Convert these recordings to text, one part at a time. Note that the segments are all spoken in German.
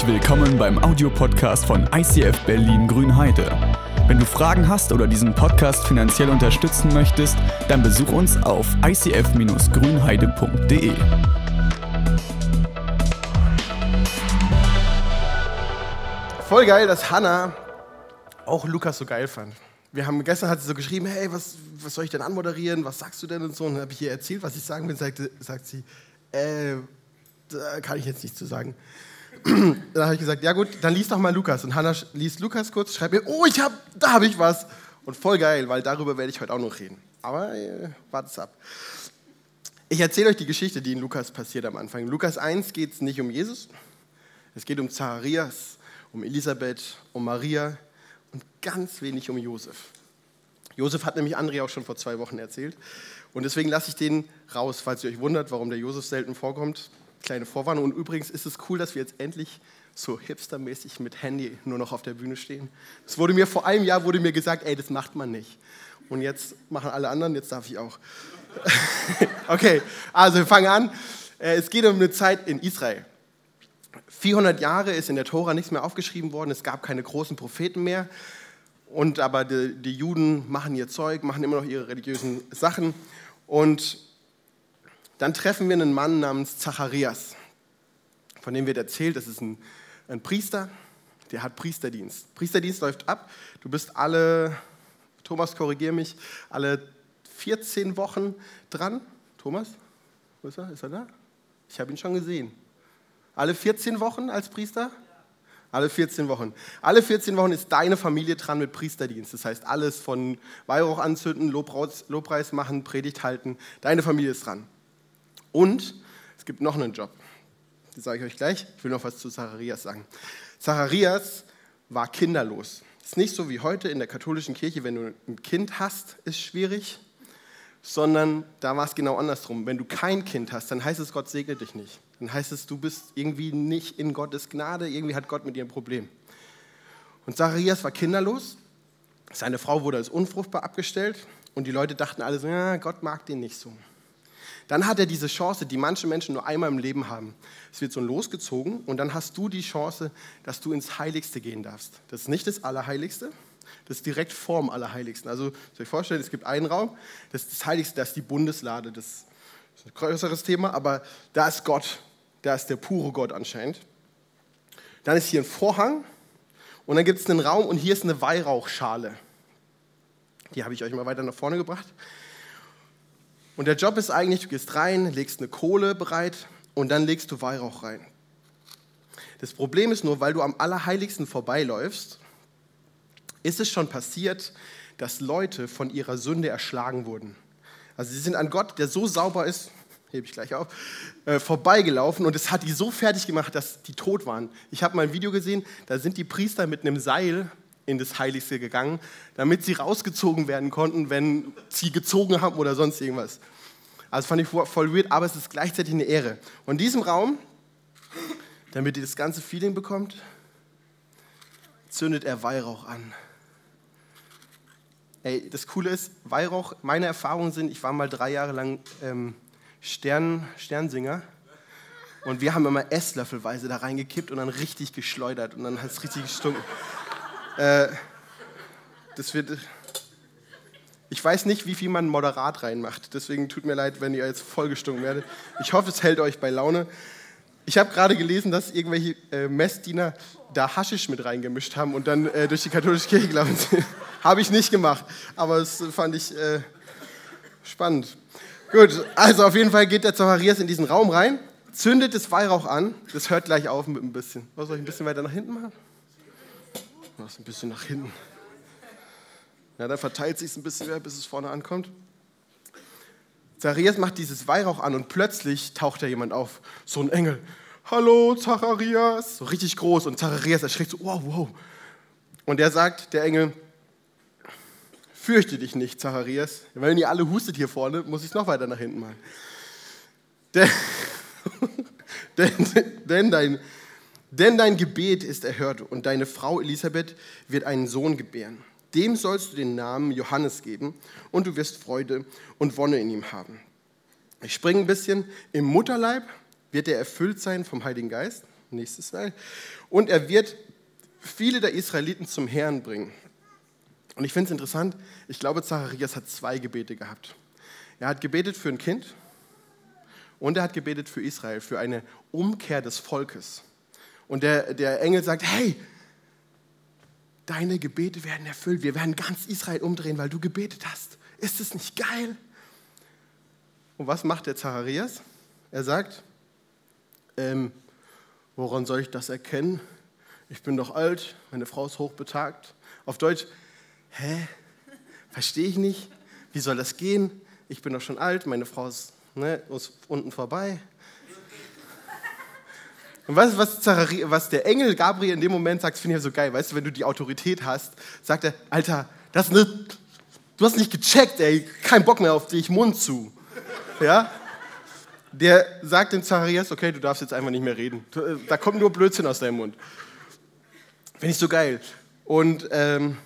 Herzlich willkommen beim Audiopodcast von ICF Berlin Grünheide. Wenn du Fragen hast oder diesen Podcast finanziell unterstützen möchtest, dann besuch uns auf icf-grünheide.de. Voll geil, dass Hannah auch Lukas so geil fand. Wir haben gestern hat sie so geschrieben, hey, was, was soll ich denn anmoderieren? Was sagst du denn und so? Und dann habe ich ihr erzählt, was ich sagen will. Sagte, sagt sie, äh, da kann ich jetzt nichts zu sagen. dann habe ich gesagt, ja gut, dann lies doch mal Lukas. Und Hannah liest Lukas kurz, schreibt mir, oh, ich hab, da habe ich was. Und voll geil, weil darüber werde ich heute auch noch reden. Aber äh, wartet's ab. Ich erzähle euch die Geschichte, die in Lukas passiert am Anfang. In Lukas 1 geht es nicht um Jesus, es geht um Zacharias, um Elisabeth, um Maria und ganz wenig um Josef. Josef hat nämlich André auch schon vor zwei Wochen erzählt. Und deswegen lasse ich den raus, falls ihr euch wundert, warum der Josef selten vorkommt kleine Vorwarnung. Und übrigens ist es cool, dass wir jetzt endlich so hipstermäßig mit Handy nur noch auf der Bühne stehen. Es wurde mir vor einem Jahr wurde mir gesagt, ey, das macht man nicht. Und jetzt machen alle anderen, jetzt darf ich auch. okay, also wir fangen an. Äh, es geht um eine Zeit in Israel. 400 Jahre ist in der Tora nichts mehr aufgeschrieben worden. Es gab keine großen Propheten mehr. Und aber die, die Juden machen ihr Zeug, machen immer noch ihre religiösen Sachen. Und dann treffen wir einen Mann namens Zacharias, von dem wird erzählt, das ist ein, ein Priester, der hat Priesterdienst. Priesterdienst läuft ab, du bist alle, Thomas, korrigier mich, alle 14 Wochen dran. Thomas, wo ist er? Ist er da? Ich habe ihn schon gesehen. Alle 14 Wochen als Priester? Alle 14 Wochen. Alle 14 Wochen ist deine Familie dran mit Priesterdienst. Das heißt, alles von Weihrauch anzünden, Lobpreis, Lobpreis machen, Predigt halten. Deine Familie ist dran. Und es gibt noch einen Job. Das sage ich euch gleich. Ich will noch was zu Zacharias sagen. Zacharias war kinderlos. Es ist nicht so wie heute in der katholischen Kirche, wenn du ein Kind hast, ist schwierig, sondern da war es genau andersrum. Wenn du kein Kind hast, dann heißt es, Gott segnet dich nicht. Dann heißt es, du bist irgendwie nicht in Gottes Gnade, irgendwie hat Gott mit dir ein Problem. Und Zacharias war kinderlos. Seine Frau wurde als unfruchtbar abgestellt und die Leute dachten alle so, ja, Gott mag den nicht so dann hat er diese Chance, die manche Menschen nur einmal im Leben haben. Es wird so losgezogen und dann hast du die Chance, dass du ins Heiligste gehen darfst. Das ist nicht das Allerheiligste, das ist direkt vorm Allerheiligsten. Also, soll ich vorstellen, es gibt einen Raum, das ist das Heiligste, das ist die Bundeslade, das ist ein größeres Thema, aber da ist Gott, da ist der pure Gott anscheinend. Dann ist hier ein Vorhang und dann gibt es einen Raum und hier ist eine Weihrauchschale. Die habe ich euch mal weiter nach vorne gebracht. Und der Job ist eigentlich, du gehst rein, legst eine Kohle bereit und dann legst du Weihrauch rein. Das Problem ist nur, weil du am Allerheiligsten vorbeiläufst, ist es schon passiert, dass Leute von ihrer Sünde erschlagen wurden. Also sie sind an Gott, der so sauber ist, hebe ich gleich auf, äh, vorbeigelaufen und es hat die so fertig gemacht, dass die tot waren. Ich habe mal ein Video gesehen, da sind die Priester mit einem Seil in das Heiligste gegangen, damit sie rausgezogen werden konnten, wenn sie gezogen haben oder sonst irgendwas. Also fand ich voll weird, aber es ist gleichzeitig eine Ehre. Und in diesem Raum, damit ihr das ganze Feeling bekommt, zündet er Weihrauch an. Ey, das Coole ist, Weihrauch, meine Erfahrungen sind, ich war mal drei Jahre lang ähm, Stern, Sternsinger und wir haben immer Esslöffelweise da reingekippt und dann richtig geschleudert und dann hat es richtig gestunken. Äh, das wird. Ich weiß nicht, wie viel man moderat reinmacht. Deswegen tut mir leid, wenn ihr jetzt vollgestunken werdet. Ich hoffe, es hält euch bei Laune. Ich habe gerade gelesen, dass irgendwelche äh, Messdiener da Haschisch mit reingemischt haben und dann äh, durch die katholische Kirche gelaufen sind. habe ich nicht gemacht, aber das fand ich äh, spannend. Gut, also auf jeden Fall geht der Zacharias in diesen Raum rein, zündet das Weihrauch an. Das hört gleich auf mit ein bisschen. Was soll ich ein bisschen weiter nach hinten machen? Mach's ein bisschen nach hinten. Ja, dann verteilt sich ein bisschen mehr, bis es vorne ankommt. Zacharias macht dieses Weihrauch an und plötzlich taucht da jemand auf. So ein Engel. Hallo, Zacharias. So richtig groß. Und Zacharias erschreckt so, wow, wow. Und er sagt, der Engel, fürchte dich nicht, Zacharias. Wenn ihr alle hustet hier vorne, muss ich es noch weiter nach hinten machen. Denn, denn, denn dein denn dein Gebet ist erhört und deine Frau Elisabeth wird einen Sohn gebären. Dem sollst du den Namen Johannes geben und du wirst Freude und Wonne in ihm haben. Ich springe ein bisschen. Im Mutterleib wird er erfüllt sein vom Heiligen Geist. nächstes Slide. Und er wird viele der Israeliten zum Herrn bringen. Und ich finde es interessant, ich glaube, Zacharias hat zwei Gebete gehabt. Er hat gebetet für ein Kind und er hat gebetet für Israel, für eine Umkehr des Volkes. Und der, der Engel sagt, hey, deine Gebete werden erfüllt. Wir werden ganz Israel umdrehen, weil du gebetet hast. Ist es nicht geil? Und was macht der Zacharias? Er sagt, ähm, woran soll ich das erkennen? Ich bin doch alt, meine Frau ist hochbetagt. Auf Deutsch, hä? Verstehe ich nicht. Wie soll das gehen? Ich bin doch schon alt, meine Frau ist, ne, ist unten vorbei. Und was, was, was, der Engel Gabriel in dem Moment sagt, finde ich so geil. Weißt du, wenn du die Autorität hast, sagt er, Alter, das ist eine, du hast nicht gecheckt, ey, kein Bock mehr auf dich, Mund zu. Ja? Der sagt dem Zacharias, okay, du darfst jetzt einfach nicht mehr reden. Äh, da kommt nur Blödsinn aus deinem Mund. Finde ich so geil. Und ähm,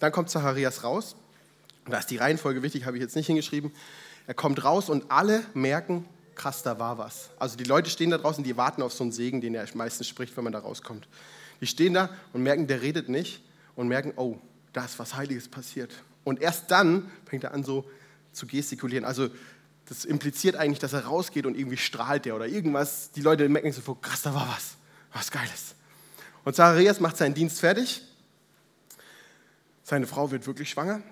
dann kommt Zacharias raus. Und da ist die Reihenfolge wichtig, habe ich jetzt nicht hingeschrieben. Er kommt raus und alle merken, krass, da war was. Also die Leute stehen da draußen, die warten auf so einen Segen, den er meistens spricht, wenn man da rauskommt. Die stehen da und merken, der redet nicht und merken, oh, da ist was Heiliges passiert. Und erst dann fängt er an so zu gestikulieren. Also das impliziert eigentlich, dass er rausgeht und irgendwie strahlt der oder irgendwas. Die Leute merken so, krass, da war was, was Geiles. Und Zacharias macht seinen Dienst fertig. Seine Frau wird wirklich schwanger.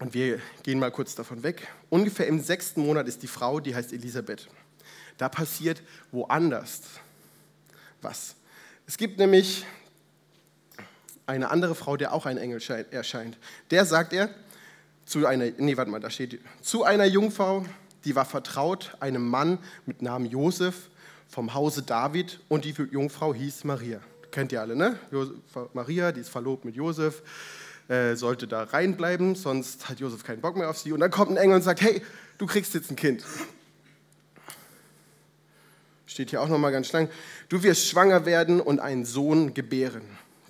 Und wir gehen mal kurz davon weg. Ungefähr im sechsten Monat ist die Frau, die heißt Elisabeth. Da passiert woanders was. Es gibt nämlich eine andere Frau, der auch ein Engel erscheint. Der sagt er zu einer, nee, warte mal, da steht, zu einer Jungfrau, die war vertraut, einem Mann mit Namen Josef vom Hause David und die Jungfrau hieß Maria. Kennt ihr alle, ne? Maria, die ist verlobt mit Josef äh, sollte da reinbleiben, sonst hat Josef keinen Bock mehr auf sie. Und dann kommt ein Engel und sagt, hey, du kriegst jetzt ein Kind. Steht hier auch nochmal ganz lang. Du wirst schwanger werden und einen Sohn gebären.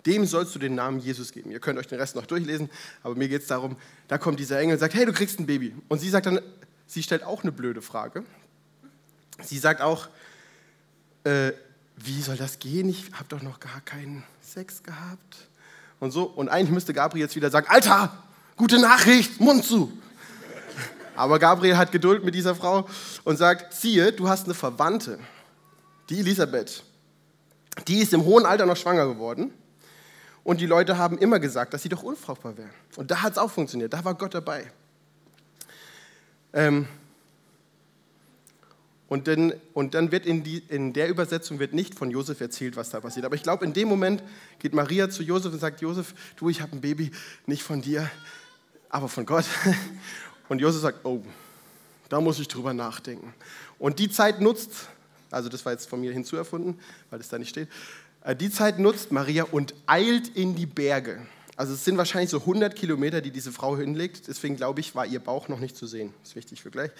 Dem sollst du den Namen Jesus geben. Ihr könnt euch den Rest noch durchlesen, aber mir geht es darum, da kommt dieser Engel und sagt, hey, du kriegst ein Baby. Und sie sagt dann, sie stellt auch eine blöde Frage. Sie sagt auch, äh, wie soll das gehen? Ich habe doch noch gar keinen Sex gehabt und so. Und eigentlich müsste Gabriel jetzt wieder sagen, Alter, gute Nachricht, Mund zu. Aber Gabriel hat Geduld mit dieser Frau und sagt, siehe, du hast eine Verwandte, die Elisabeth. Die ist im hohen Alter noch schwanger geworden. Und die Leute haben immer gesagt, dass sie doch unfruchtbar wäre. Und da hat es auch funktioniert, da war Gott dabei. Ähm, und dann, und dann wird in, die, in der Übersetzung wird nicht von Josef erzählt, was da passiert. Aber ich glaube, in dem Moment geht Maria zu Josef und sagt, Josef, du, ich habe ein Baby, nicht von dir, aber von Gott. Und Josef sagt, oh, da muss ich drüber nachdenken. Und die Zeit nutzt, also das war jetzt von mir hinzuerfunden, weil es da nicht steht, äh, die Zeit nutzt Maria und eilt in die Berge. Also es sind wahrscheinlich so 100 Kilometer, die diese Frau hinlegt. Deswegen glaube ich, war ihr Bauch noch nicht zu sehen. Das ist wichtig für gleich.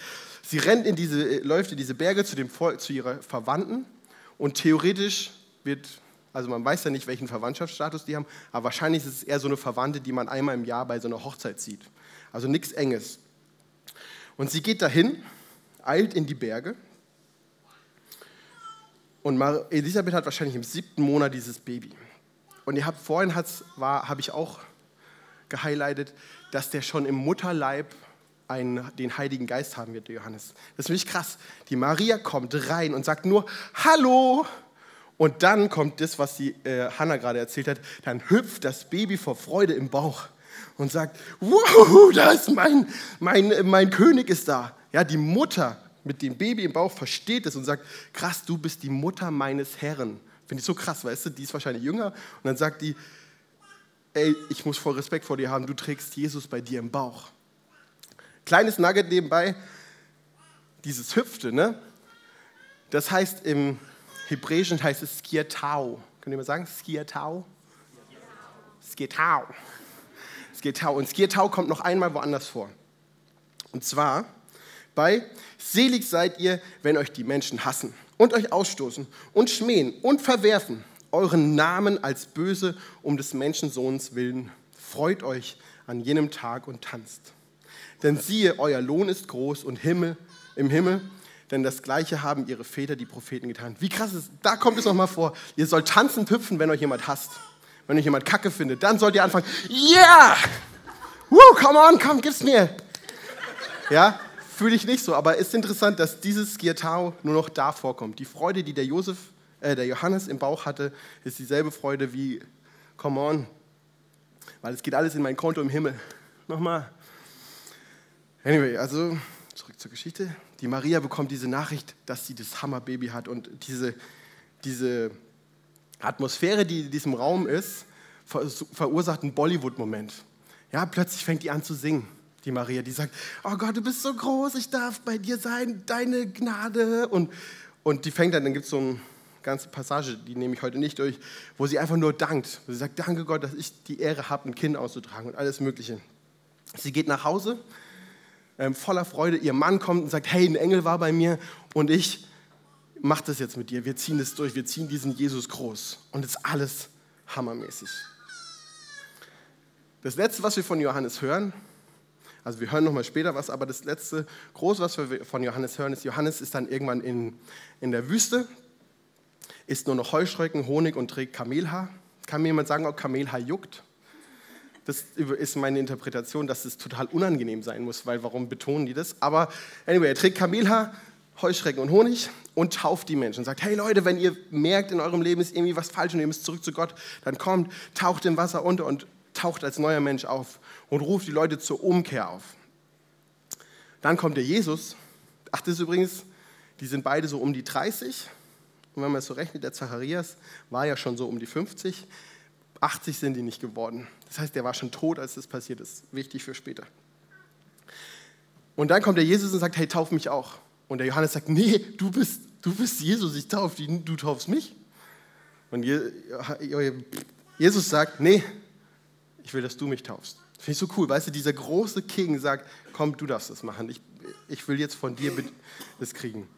Sie rennt in diese, äh, läuft in diese Berge zu, dem, zu ihrer Verwandten und theoretisch wird, also man weiß ja nicht, welchen Verwandtschaftsstatus die haben, aber wahrscheinlich ist es eher so eine Verwandte, die man einmal im Jahr bei so einer Hochzeit sieht. Also nichts Enges. Und sie geht dahin, eilt in die Berge. Und Elisabeth hat wahrscheinlich im siebten Monat dieses Baby. Und ihr habt vorhin habe ich auch gehighlightet, dass der schon im Mutterleib einen, den Heiligen Geist haben wird, Johannes. Das ist wirklich krass. Die Maria kommt rein und sagt nur Hallo. Und dann kommt das, was die äh, Hannah gerade erzählt hat. Dann hüpft das Baby vor Freude im Bauch und sagt: Wow, da ist mein, mein, mein König ist da. Ja, die Mutter mit dem Baby im Bauch versteht es und sagt: Krass, du bist die Mutter meines Herrn. Finde ich so krass, weißt du? Die ist wahrscheinlich jünger. Und dann sagt die, ey, ich muss voll Respekt vor dir haben, du trägst Jesus bei dir im Bauch. Kleines Nugget nebenbei, dieses Hüpfte, ne? Das heißt im Hebräischen heißt es Skiatau. Könnt ihr mal sagen? Skiatau? Skiatau. Skiatau. Und Skiatau kommt noch einmal woanders vor. Und zwar bei Selig seid ihr, wenn euch die Menschen hassen und euch ausstoßen und schmähen und verwerfen euren Namen als böse um des Menschensohns willen. Freut euch an jenem Tag und tanzt. Denn siehe, euer Lohn ist groß und Himmel, im Himmel, denn das Gleiche haben ihre Väter, die Propheten, getan. Wie krass ist, da kommt es nochmal vor. Ihr sollt tanzen, hüpfen, wenn euch jemand hasst. Wenn euch jemand Kacke findet, dann sollt ihr anfangen, yeah! Woo, come on, komm, gib's mir. Ja, fühle ich nicht so, aber es ist interessant, dass dieses Giatao nur noch da vorkommt. Die Freude, die der, Josef, äh, der Johannes im Bauch hatte, ist dieselbe Freude wie, come on, weil es geht alles in mein Konto im Himmel. Nochmal. Anyway, also zurück zur Geschichte. Die Maria bekommt diese Nachricht, dass sie das Hammerbaby hat und diese, diese Atmosphäre, die in diesem Raum ist, verursacht einen Bollywood-Moment. Ja, plötzlich fängt die an zu singen, die Maria. Die sagt, oh Gott, du bist so groß, ich darf bei dir sein, deine Gnade. Und, und die fängt dann, dann gibt es so eine ganze Passage, die nehme ich heute nicht durch, wo sie einfach nur dankt. Sie sagt, danke Gott, dass ich die Ehre habe, ein Kind auszutragen und alles Mögliche. Sie geht nach Hause, ähm, voller Freude. Ihr Mann kommt und sagt, hey, ein Engel war bei mir und ich mache das jetzt mit dir. Wir ziehen das durch, wir ziehen diesen Jesus groß. Und es ist alles hammermäßig. Das Letzte, was wir von Johannes hören, also wir hören nochmal später was, aber das letzte Große, was wir von Johannes hören, ist, Johannes ist dann irgendwann in, in der Wüste, isst nur noch Heuschrecken, Honig und trägt Kamelhaar. Kann mir jemand sagen, ob Kamelhaar juckt? Das ist meine Interpretation, dass es total unangenehm sein muss, weil warum betonen die das? Aber anyway, er trägt Kamelhaar, Heuschrecken und Honig und tauft die Menschen. Sagt, hey Leute, wenn ihr merkt, in eurem Leben ist irgendwie was falsch und ihr müsst zurück zu Gott, dann kommt, taucht im Wasser unter und taucht als neuer Mensch auf und ruft die Leute zur Umkehr auf. Dann kommt der Jesus. Ach, das ist übrigens, die sind beide so um die 30. Und wenn man es so rechnet, der Zacharias war ja schon so um die 50. 80 sind die nicht geworden. Das heißt, der war schon tot, als das passiert ist. Wichtig für später. Und dann kommt der Jesus und sagt, hey, tauf mich auch. Und der Johannes sagt, nee, du bist, du bist Jesus, ich tauf dich, du taufst mich. Und Jesus sagt, nee, ich will, dass du mich taufst. Finde ich so cool, weißt du, dieser große King sagt, komm, du darfst das machen, ich, ich will jetzt von dir das kriegen.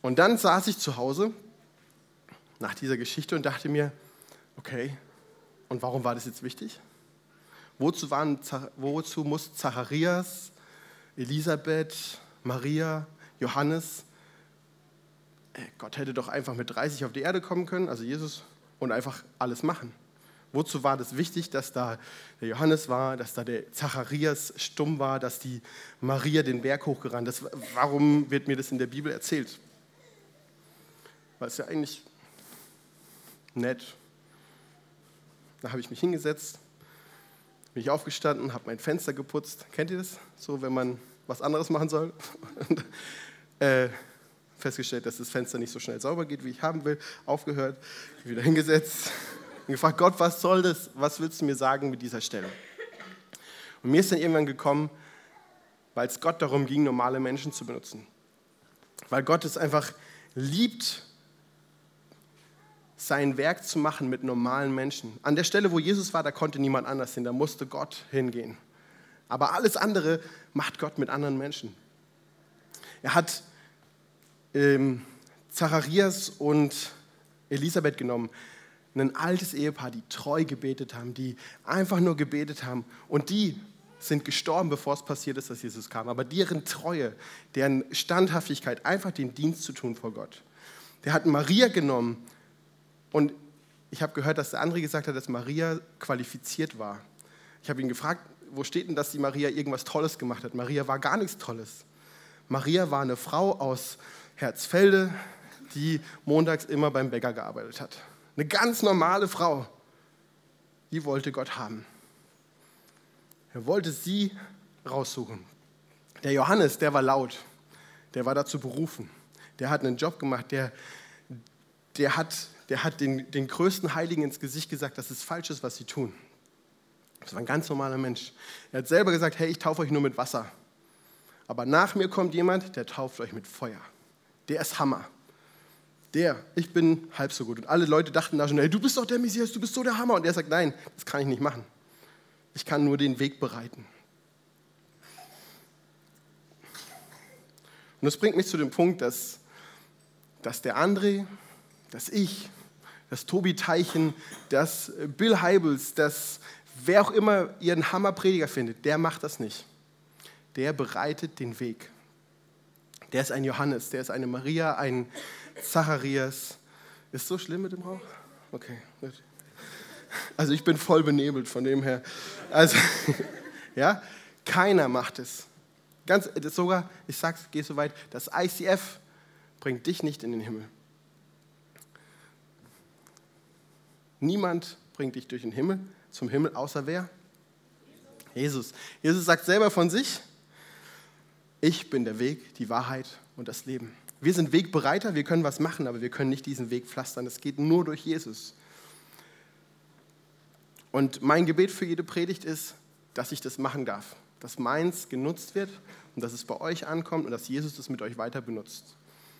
Und dann saß ich zu Hause nach dieser Geschichte und dachte mir, okay, und warum war das jetzt wichtig? Wozu, waren, wozu muss Zacharias, Elisabeth, Maria, Johannes, äh, Gott hätte doch einfach mit 30 auf die Erde kommen können, also Jesus, und einfach alles machen. Wozu war das wichtig, dass da der Johannes war, dass da der Zacharias stumm war, dass die Maria den Berg hochgerannt ist? Warum wird mir das in der Bibel erzählt? Weil es ja eigentlich nett. Da habe ich mich hingesetzt, bin ich aufgestanden, habe mein Fenster geputzt. Kennt ihr das? So, wenn man was anderes machen soll. Und, äh, festgestellt, dass das Fenster nicht so schnell sauber geht, wie ich haben will. Aufgehört, wieder hingesetzt und gefragt, Gott, was soll das? Was willst du mir sagen mit dieser Stelle? Und mir ist dann irgendwann gekommen, weil es Gott darum ging, normale Menschen zu benutzen. Weil Gott es einfach liebt, sein Werk zu machen mit normalen Menschen. An der Stelle, wo Jesus war, da konnte niemand anders hin, da musste Gott hingehen. Aber alles andere macht Gott mit anderen Menschen. Er hat ähm, Zacharias und Elisabeth genommen, ein altes Ehepaar, die treu gebetet haben, die einfach nur gebetet haben. Und die sind gestorben, bevor es passiert ist, dass Jesus kam. Aber deren Treue, deren Standhaftigkeit, einfach den Dienst zu tun vor Gott. Der hat Maria genommen, und ich habe gehört, dass der andere gesagt hat, dass Maria qualifiziert war. Ich habe ihn gefragt, wo steht denn, dass die Maria irgendwas Tolles gemacht hat? Maria war gar nichts Tolles. Maria war eine Frau aus Herzfelde, die montags immer beim Bäcker gearbeitet hat. Eine ganz normale Frau. Die wollte Gott haben. Er wollte sie raussuchen. Der Johannes, der war laut. Der war dazu berufen. Der hat einen Job gemacht. Der, der hat der hat den, den größten Heiligen ins Gesicht gesagt, dass es falsch ist, was sie tun. Das war ein ganz normaler Mensch. Er hat selber gesagt, hey, ich taufe euch nur mit Wasser. Aber nach mir kommt jemand, der tauft euch mit Feuer. Der ist Hammer. Der, ich bin halb so gut. Und alle Leute dachten da schon, hey, du bist doch der Messias, du bist so der Hammer. Und er sagt, nein, das kann ich nicht machen. Ich kann nur den Weg bereiten. Und das bringt mich zu dem Punkt, dass, dass der André, dass ich, das Tobi Teichen, das Bill Heibels, das wer auch immer ihren Hammerprediger findet, der macht das nicht. Der bereitet den Weg. Der ist ein Johannes, der ist eine Maria, ein Zacharias. Ist so schlimm mit dem Rauch? Okay, gut. Also ich bin voll benebelt von dem her. Also, ja, keiner macht es. Ganz, sogar, ich sag's, geh so weit, das ICF bringt dich nicht in den Himmel. Niemand bringt dich durch den Himmel, zum Himmel, außer wer? Jesus. Jesus sagt selber von sich, ich bin der Weg, die Wahrheit und das Leben. Wir sind Wegbereiter, wir können was machen, aber wir können nicht diesen Weg pflastern. Es geht nur durch Jesus. Und mein Gebet für jede Predigt ist, dass ich das machen darf, dass meins genutzt wird und dass es bei euch ankommt und dass Jesus das mit euch weiter benutzt.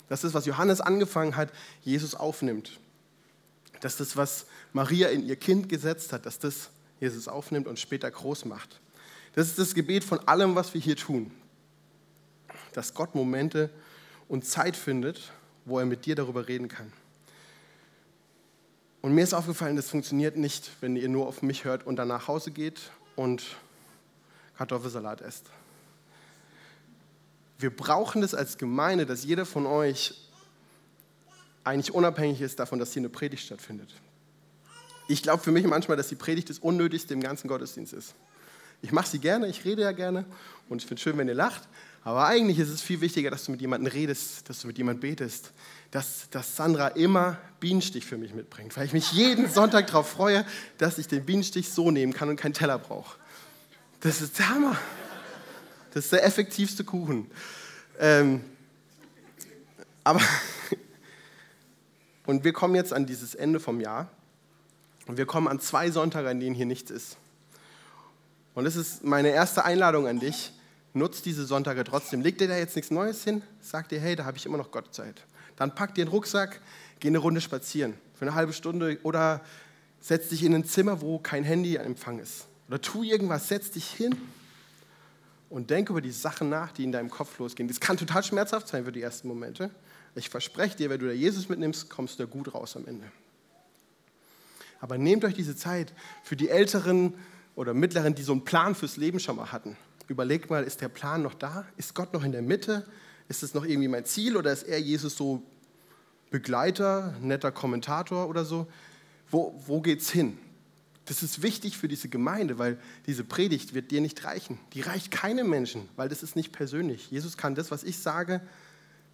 Dass das, was Johannes angefangen hat, Jesus aufnimmt. Dass das, was Maria in ihr Kind gesetzt hat, dass das Jesus aufnimmt und später groß macht. Das ist das Gebet von allem, was wir hier tun. Dass Gott Momente und Zeit findet, wo er mit dir darüber reden kann. Und mir ist aufgefallen, das funktioniert nicht, wenn ihr nur auf mich hört und dann nach Hause geht und Kartoffelsalat esst. Wir brauchen das als Gemeinde, dass jeder von euch eigentlich unabhängig ist davon, dass hier eine Predigt stattfindet. Ich glaube für mich manchmal, dass die Predigt das Unnötigste im ganzen Gottesdienst ist. Ich mache sie gerne, ich rede ja gerne und ich finde es schön, wenn ihr lacht, aber eigentlich ist es viel wichtiger, dass du mit jemandem redest, dass du mit jemandem betest, dass, dass Sandra immer Bienenstich für mich mitbringt, weil ich mich jeden Sonntag darauf freue, dass ich den Bienenstich so nehmen kann und keinen Teller brauche. Das ist der Hammer. Das ist der effektivste Kuchen. Ähm, aber, und wir kommen jetzt an dieses Ende vom Jahr und wir kommen an zwei Sonntage, an denen hier nichts ist. Und das ist meine erste Einladung an dich. Nutzt diese Sonntage trotzdem. Leg dir da jetzt nichts Neues hin, sag dir, hey, da habe ich immer noch Gottzeit. Dann pack dir den Rucksack, geh eine Runde spazieren für eine halbe Stunde oder setz dich in ein Zimmer, wo kein Handy an Empfang ist. Oder tu irgendwas, setz dich hin und denk über die Sachen nach, die in deinem Kopf losgehen. Das kann total schmerzhaft sein für die ersten Momente. Ich verspreche dir, wenn du da Jesus mitnimmst, kommst du da gut raus am Ende. Aber nehmt euch diese Zeit für die Älteren oder Mittleren, die so einen Plan fürs Leben schon mal hatten. Überlegt mal, ist der Plan noch da? Ist Gott noch in der Mitte? Ist es noch irgendwie mein Ziel oder ist er Jesus so Begleiter, netter Kommentator oder so? Wo, wo geht's hin? Das ist wichtig für diese Gemeinde, weil diese Predigt wird dir nicht reichen. Die reicht keinem Menschen, weil das ist nicht persönlich. Jesus kann das, was ich sage,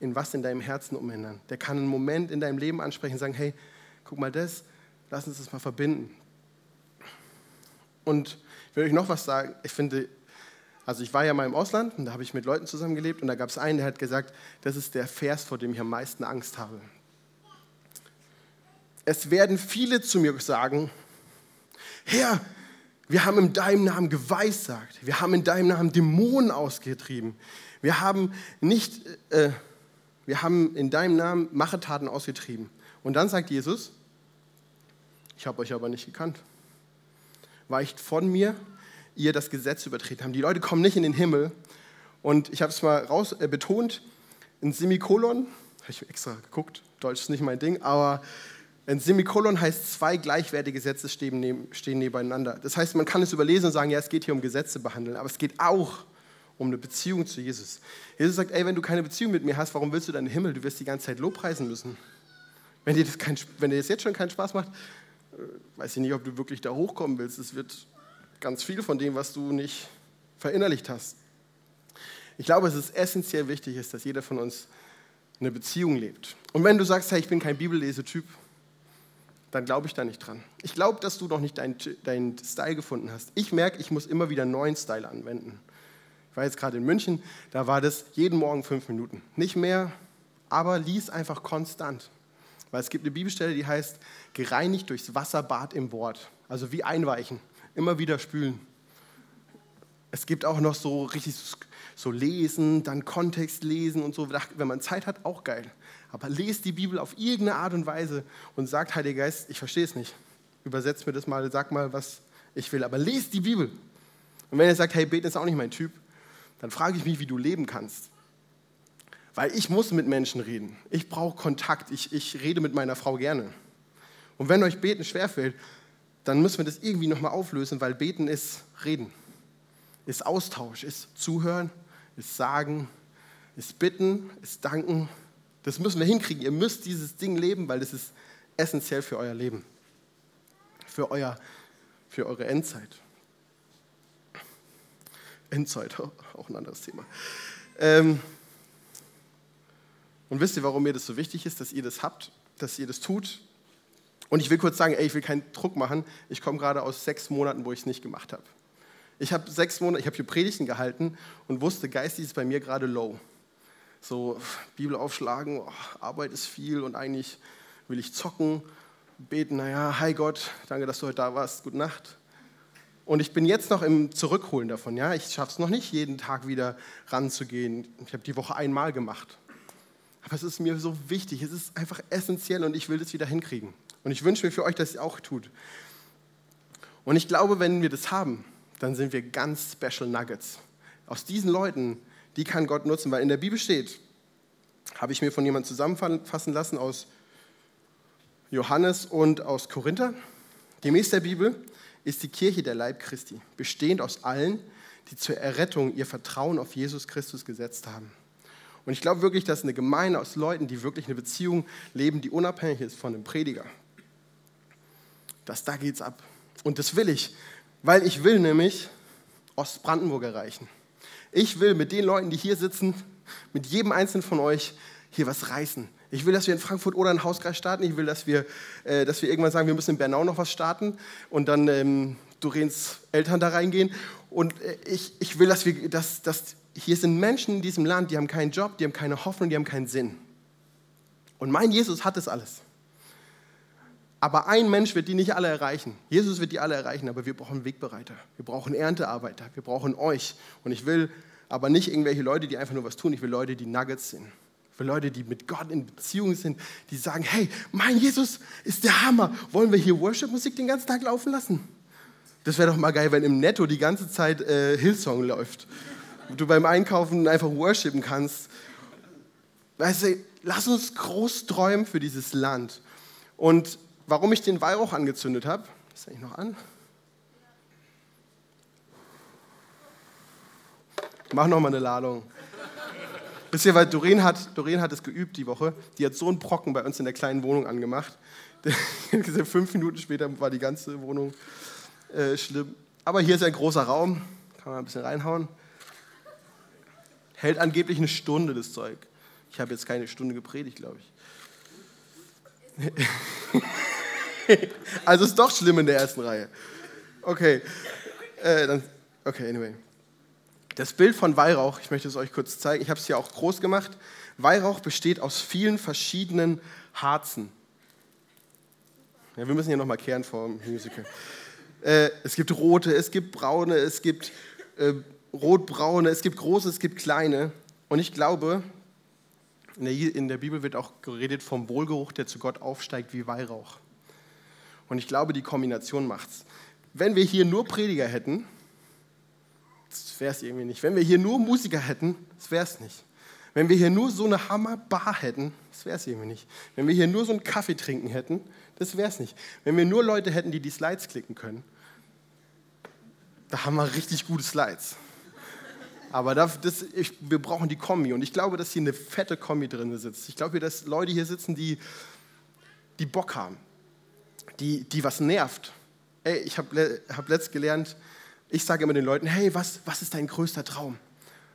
in was in deinem Herzen umändern. Der kann einen Moment in deinem Leben ansprechen und sagen, hey, guck mal das, lass uns das mal verbinden. Und ich will euch noch was sagen. Ich finde, also ich war ja mal im Ausland und da habe ich mit Leuten zusammengelebt und da gab es einen, der hat gesagt, das ist der Vers, vor dem ich am meisten Angst habe. Es werden viele zu mir sagen, Herr, wir haben in deinem Namen geweissagt, wir haben in deinem Namen Dämonen ausgetrieben, wir haben, nicht, äh, wir haben in deinem Namen Machetaten ausgetrieben. Und dann sagt Jesus, ich habe euch aber nicht gekannt. Weicht von mir, ihr das Gesetz übertreten haben. Die Leute kommen nicht in den Himmel. Und ich habe es mal raus äh, betont, ein Semikolon, habe ich extra geguckt, Deutsch ist nicht mein Ding, aber ein Semikolon heißt, zwei gleichwertige Sätze stehen, neben, stehen nebeneinander. Das heißt, man kann es überlesen und sagen, ja, es geht hier um Gesetze behandeln, aber es geht auch um eine Beziehung zu Jesus. Jesus sagt, ey, wenn du keine Beziehung mit mir hast, warum willst du deinen Himmel? Du wirst die ganze Zeit Lobpreisen müssen. Wenn dir das, kein, wenn dir das jetzt schon keinen Spaß macht, äh, weiß ich nicht, ob du wirklich da hochkommen willst. Es wird ganz viel von dem, was du nicht verinnerlicht hast. Ich glaube, es ist essentiell wichtig, dass jeder von uns eine Beziehung lebt. Und wenn du sagst, hey, ich bin kein Bibellesetyp, dann glaube ich da nicht dran. Ich glaube, dass du noch nicht deinen dein Style gefunden hast. Ich merke, ich muss immer wieder einen neuen Style anwenden. Ich war jetzt gerade in München, da war das jeden Morgen fünf Minuten. Nicht mehr, aber lies einfach konstant. Weil es gibt eine Bibelstelle, die heißt, gereinigt durchs Wasserbad im Wort. Also wie einweichen immer wieder spülen. Es gibt auch noch so richtig so lesen, dann Kontext lesen und so. Wenn man Zeit hat, auch geil. Aber lest die Bibel auf irgendeine Art und Weise und sagt, Heiliger Geist, ich verstehe es nicht. Übersetzt mir das mal, sag mal, was ich will. Aber lest die Bibel. Und wenn ihr sagt, hey, beten ist auch nicht mein Typ, dann frage ich mich, wie du leben kannst. Weil ich muss mit Menschen reden. Ich brauche Kontakt. Ich, ich rede mit meiner Frau gerne. Und wenn euch Beten schwerfällt, dann müssen wir das irgendwie nochmal auflösen, weil beten ist reden, ist Austausch, ist zuhören, ist sagen, ist bitten, ist danken. Das müssen wir hinkriegen. Ihr müsst dieses Ding leben, weil das ist essentiell für euer Leben, für, euer, für eure Endzeit. Endzeit, auch ein anderes Thema. Ähm, und wisst ihr, warum mir das so wichtig ist, dass ihr das habt, dass ihr das tut? Und ich will kurz sagen, ey, ich will keinen Druck machen. Ich komme gerade aus sechs Monaten, wo ich es nicht gemacht habe. Ich habe sechs Monate, ich habe hier Predigten gehalten und wusste, geistig ist bei mir gerade low. So Bibel aufschlagen, oh, Arbeit ist viel und eigentlich will ich zocken, beten, naja, hi Gott, danke, dass du heute da warst, gute Nacht. Und ich bin jetzt noch im Zurückholen davon. Ja? Ich schaffe es noch nicht, jeden Tag wieder ranzugehen. Ich habe die Woche einmal gemacht. Aber es ist mir so wichtig, es ist einfach essentiell und ich will das wieder hinkriegen. Und ich wünsche mir für euch, dass ihr auch tut. Und ich glaube, wenn wir das haben, dann sind wir ganz Special Nuggets. Aus diesen Leuten, die kann Gott nutzen, weil in der Bibel steht, habe ich mir von jemandem zusammenfassen lassen aus Johannes und aus Korinther. Gemäß der Bibel ist die Kirche der Leib Christi, bestehend aus allen, die zur Errettung ihr Vertrauen auf Jesus Christus gesetzt haben. Und ich glaube wirklich, dass eine Gemeinde aus Leuten, die wirklich eine Beziehung leben, die unabhängig ist von einem Prediger, dass da geht's ab. Und das will ich, weil ich will nämlich Ostbrandenburg erreichen. Ich will mit den Leuten, die hier sitzen, mit jedem einzelnen von euch hier was reißen. Ich will, dass wir in Frankfurt oder in Hauskreis starten. Ich will, dass wir, äh, dass wir irgendwann sagen, wir müssen in Bernau noch was starten und dann ähm, Dorens Eltern da reingehen. Und äh, ich, ich will, dass wir, dass, dass hier sind Menschen in diesem Land, die haben keinen Job, die haben keine Hoffnung, die haben keinen Sinn. Und mein Jesus hat das alles. Aber ein Mensch wird die nicht alle erreichen. Jesus wird die alle erreichen, aber wir brauchen Wegbereiter. Wir brauchen Erntearbeiter. Wir brauchen euch. Und ich will aber nicht irgendwelche Leute, die einfach nur was tun. Ich will Leute, die Nuggets sind. Für Leute, die mit Gott in Beziehung sind, die sagen, hey, mein Jesus ist der Hammer. Wollen wir hier Worship-Musik den ganzen Tag laufen lassen? Das wäre doch mal geil, wenn im Netto die ganze Zeit äh, Hillsong läuft. Du beim Einkaufen einfach worshipen kannst. Weißt du, lass uns groß träumen für dieses Land. Und warum ich den Weihrauch angezündet habe, ist eigentlich noch an. Mach noch mal eine Ladung. Wisst weil Doreen hat, Doreen hat es geübt die Woche. Die hat so einen Brocken bei uns in der kleinen Wohnung angemacht. Fünf Minuten später war die ganze Wohnung äh, schlimm. Aber hier ist ein großer Raum. Kann man ein bisschen reinhauen. Hält angeblich eine Stunde, das Zeug. Ich habe jetzt keine Stunde gepredigt, glaube ich. also ist doch schlimm in der ersten Reihe. Okay. Äh, dann, okay, anyway. Das Bild von Weihrauch, ich möchte es euch kurz zeigen, ich habe es hier auch groß gemacht. Weihrauch besteht aus vielen verschiedenen Harzen. Ja, wir müssen hier nochmal kehren vor dem Musical. Äh, es gibt rote, es gibt braune, es gibt äh, rotbraune, es gibt große, es gibt kleine. Und ich glaube, in der, in der Bibel wird auch geredet vom Wohlgeruch, der zu Gott aufsteigt wie Weihrauch. Und ich glaube, die Kombination macht's. Wenn wir hier nur Prediger hätten, das wäre es irgendwie nicht. Wenn wir hier nur Musiker hätten, das wäre es nicht. Wenn wir hier nur so eine Hammerbar hätten, das wäre es irgendwie nicht. Wenn wir hier nur so einen Kaffee trinken hätten, das wäre es nicht. Wenn wir nur Leute hätten, die die Slides klicken können, da haben wir richtig gute Slides. Aber das, das, ich, wir brauchen die Kombi. Und ich glaube, dass hier eine fette Kombi drin sitzt. Ich glaube, dass Leute hier sitzen, die, die Bock haben, die, die was nervt. Ey, ich habe hab letzt gelernt, ich sage immer den Leuten, hey, was, was ist dein größter Traum?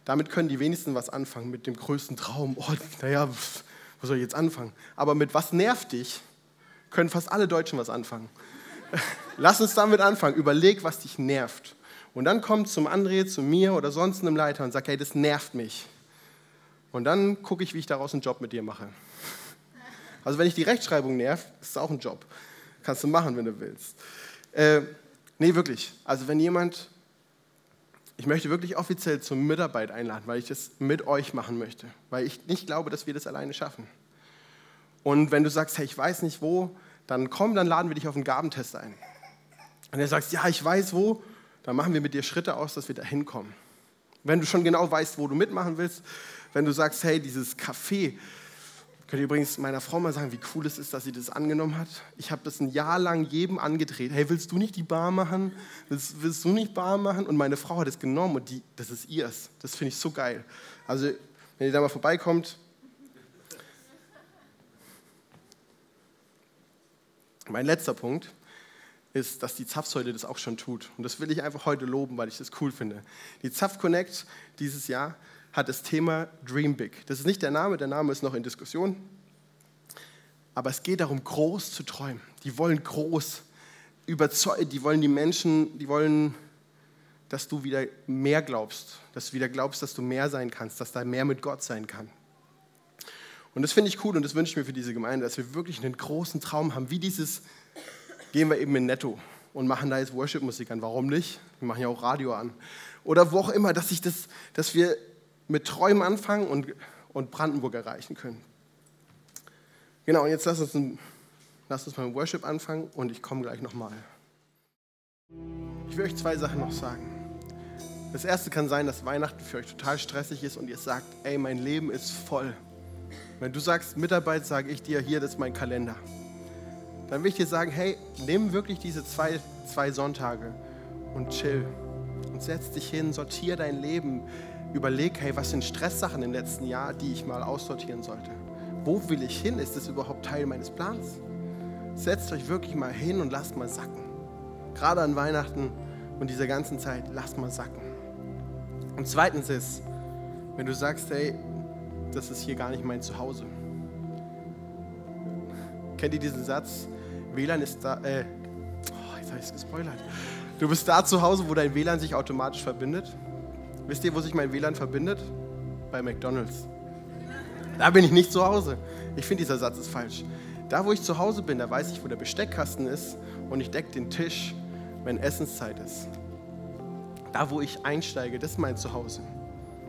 Damit können die wenigsten was anfangen, mit dem größten Traum. Oh, naja, wo soll ich jetzt anfangen? Aber mit was nervt dich, können fast alle Deutschen was anfangen. Lass uns damit anfangen. Überleg, was dich nervt. Und dann kommt zum André, zu mir oder sonst einem Leiter und sagt, hey, das nervt mich. Und dann gucke ich, wie ich daraus einen Job mit dir mache. Also wenn ich die Rechtschreibung nervt, ist es auch ein Job. Kannst du machen, wenn du willst. Äh, Nee, wirklich. Also wenn jemand, ich möchte wirklich offiziell zur Mitarbeit einladen, weil ich das mit euch machen möchte, weil ich nicht glaube, dass wir das alleine schaffen. Und wenn du sagst, hey, ich weiß nicht wo, dann komm, dann laden wir dich auf einen Gabentest ein. Und du sagst, ja, ich weiß wo, dann machen wir mit dir Schritte aus, dass wir da hinkommen. Wenn du schon genau weißt, wo du mitmachen willst, wenn du sagst, hey, dieses Café, Könnt ihr übrigens meiner Frau mal sagen, wie cool es ist, dass sie das angenommen hat? Ich habe das ein Jahr lang jedem angedreht. Hey, willst du nicht die Bar machen? Willst, willst du nicht Bar machen? Und meine Frau hat es genommen und die, das ist ihrs. Das finde ich so geil. Also wenn ihr da mal vorbeikommt. Mein letzter Punkt ist, dass die Zapfsäule das auch schon tut. Und das will ich einfach heute loben, weil ich das cool finde. Die Zapf Connect dieses Jahr hat das Thema Dream Big. Das ist nicht der Name, der Name ist noch in Diskussion. Aber es geht darum, groß zu träumen. Die wollen groß überzeugen, die wollen die Menschen, die wollen, dass du wieder mehr glaubst, dass du wieder glaubst, dass du mehr sein kannst, dass da mehr mit Gott sein kann. Und das finde ich cool und das wünsche ich mir für diese Gemeinde, dass wir wirklich einen großen Traum haben, wie dieses, gehen wir eben in Netto und machen da jetzt Worship-Musik an. Warum nicht? Wir machen ja auch Radio an. Oder wo auch immer, dass, ich das, dass wir mit Träumen anfangen und, und Brandenburg erreichen können. Genau, und jetzt lass uns, ein, lass uns mal mit Worship anfangen und ich komme gleich nochmal. Ich will euch zwei Sachen noch sagen. Das erste kann sein, dass Weihnachten für euch total stressig ist und ihr sagt, ey, mein Leben ist voll. Wenn du sagst Mitarbeit, sage ich dir, hier, das ist mein Kalender. Dann will ich dir sagen, hey, nimm wirklich diese zwei, zwei Sonntage und chill. Und setz dich hin, sortier dein Leben. Überleg, hey, was sind Stresssachen im letzten Jahr, die ich mal aussortieren sollte? Wo will ich hin? Ist das überhaupt Teil meines Plans? Setzt euch wirklich mal hin und lasst mal sacken. Gerade an Weihnachten und dieser ganzen Zeit, lasst mal sacken. Und zweitens ist, wenn du sagst, hey, das ist hier gar nicht mein Zuhause. Kennt ihr diesen Satz? WLAN ist da, äh, oh, jetzt habe ich es gespoilert. Du bist da zu Hause, wo dein WLAN sich automatisch verbindet. Wisst ihr, wo sich mein WLAN verbindet? Bei McDonalds. Da bin ich nicht zu Hause. Ich finde, dieser Satz ist falsch. Da, wo ich zu Hause bin, da weiß ich, wo der Besteckkasten ist und ich decke den Tisch, wenn Essenszeit ist. Da, wo ich einsteige, das ist mein Zuhause.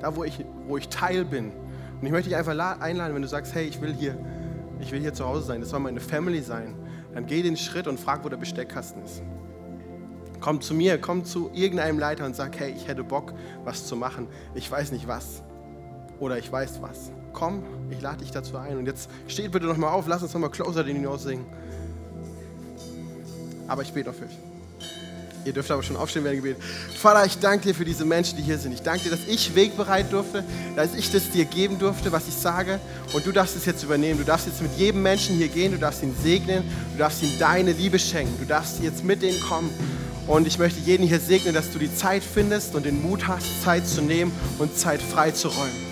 Da, wo ich, wo ich Teil bin und ich möchte dich einfach einladen, wenn du sagst, hey, ich will hier, ich will hier zu Hause sein, das soll meine Family sein, dann geh den Schritt und frag, wo der Besteckkasten ist. Komm zu mir, komm zu irgendeinem Leiter und sag, hey, ich hätte Bock, was zu machen. Ich weiß nicht was. Oder ich weiß was. Komm, ich lade dich dazu ein. Und jetzt steht bitte nochmal auf, lass uns nochmal Closer den hinaus singen. Aber ich bete für euch. Ihr dürft aber schon aufstehen während Gebet. Vater, ich danke dir für diese Menschen, die hier sind. Ich danke dir, dass ich wegbereit durfte, dass ich das dir geben durfte, was ich sage. Und du darfst es jetzt übernehmen. Du darfst jetzt mit jedem Menschen hier gehen. Du darfst ihn segnen. Du darfst ihm deine Liebe schenken. Du darfst jetzt mit denen kommen. Und ich möchte jeden hier segnen, dass du die Zeit findest und den Mut hast, Zeit zu nehmen und Zeit frei zu räumen.